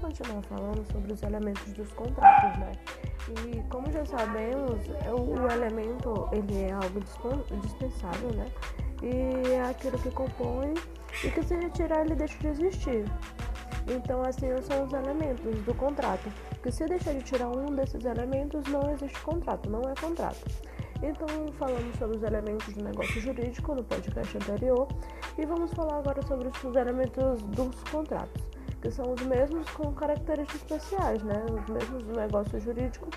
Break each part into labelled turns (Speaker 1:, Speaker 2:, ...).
Speaker 1: continuar falando sobre os elementos dos contratos, né? E como já sabemos, o elemento ele é algo dispensável, né? E é aquilo que compõe e que se retirar ele deixa de existir. Então, assim são os elementos do contrato. Que se deixar de tirar um desses elementos, não existe contrato, não é contrato. Então, falamos sobre os elementos do negócio jurídico no podcast anterior e vamos falar agora sobre os elementos dos contratos, que são os mesmos com características especiais, né? Os mesmos do negócio jurídico.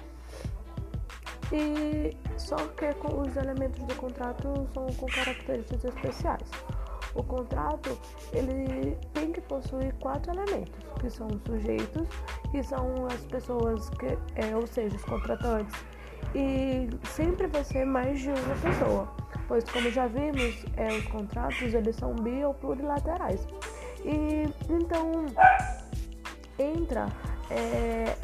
Speaker 1: E só que os elementos do contrato são com características especiais. O contrato ele tem que possuir quatro elementos, que são os sujeitos, que são as pessoas que, é, ou seja, os contratantes, e sempre vai ser mais de uma pessoa, pois como já vimos, é, os contratos eles são bi ou plurilaterais. E então entra é,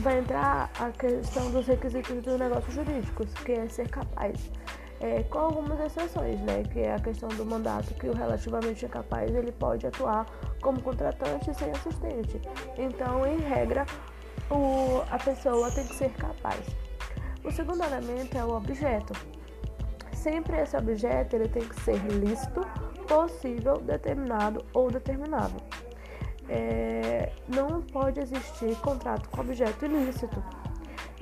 Speaker 1: vai entrar a questão dos requisitos dos negócios jurídicos, que é ser capaz é, com algumas exceções, né, que é a questão do mandato, que o relativamente incapaz ele pode atuar como contratante sem assistente. Então, em regra, o, a pessoa tem que ser capaz. O segundo elemento é o objeto. Sempre esse objeto ele tem que ser lícito, possível, determinado ou determinável. É, não pode existir contrato com objeto ilícito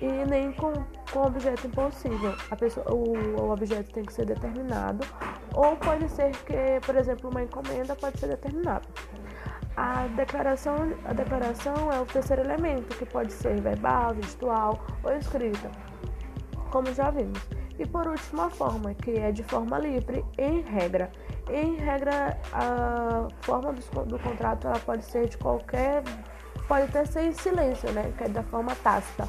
Speaker 1: e nem com, com objeto impossível. A pessoa, o, o objeto tem que ser determinado, ou pode ser que, por exemplo, uma encomenda pode ser determinada. A declaração, a declaração é o terceiro elemento, que pode ser verbal, gestual ou escrita, como já vimos. E por último, a forma, que é de forma livre, em regra. Em regra, a forma do, do contrato ela pode ser de qualquer. pode até ser em silêncio, né? Que é da forma tácita.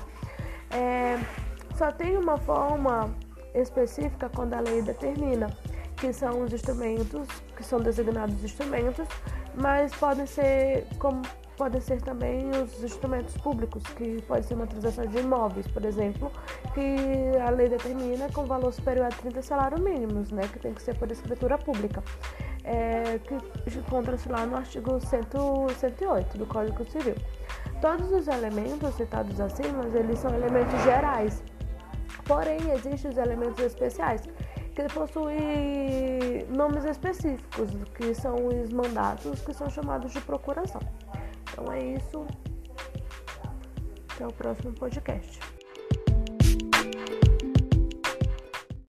Speaker 1: É, só tem uma forma específica quando a lei determina, que são os instrumentos, que são designados instrumentos, mas podem ser como podem ser também os instrumentos públicos, que pode ser uma transação de imóveis, por exemplo, que a lei determina com valor superior a 30 salários mínimos, né, que tem que ser por escritura pública, é, que encontra-se lá no artigo 100, 108 do Código Civil. Todos os elementos citados acima, eles são elementos gerais. Porém, existem os elementos especiais, que possuem nomes específicos, que são os mandatos, que são chamados de procuração. Então é isso. Até o próximo podcast.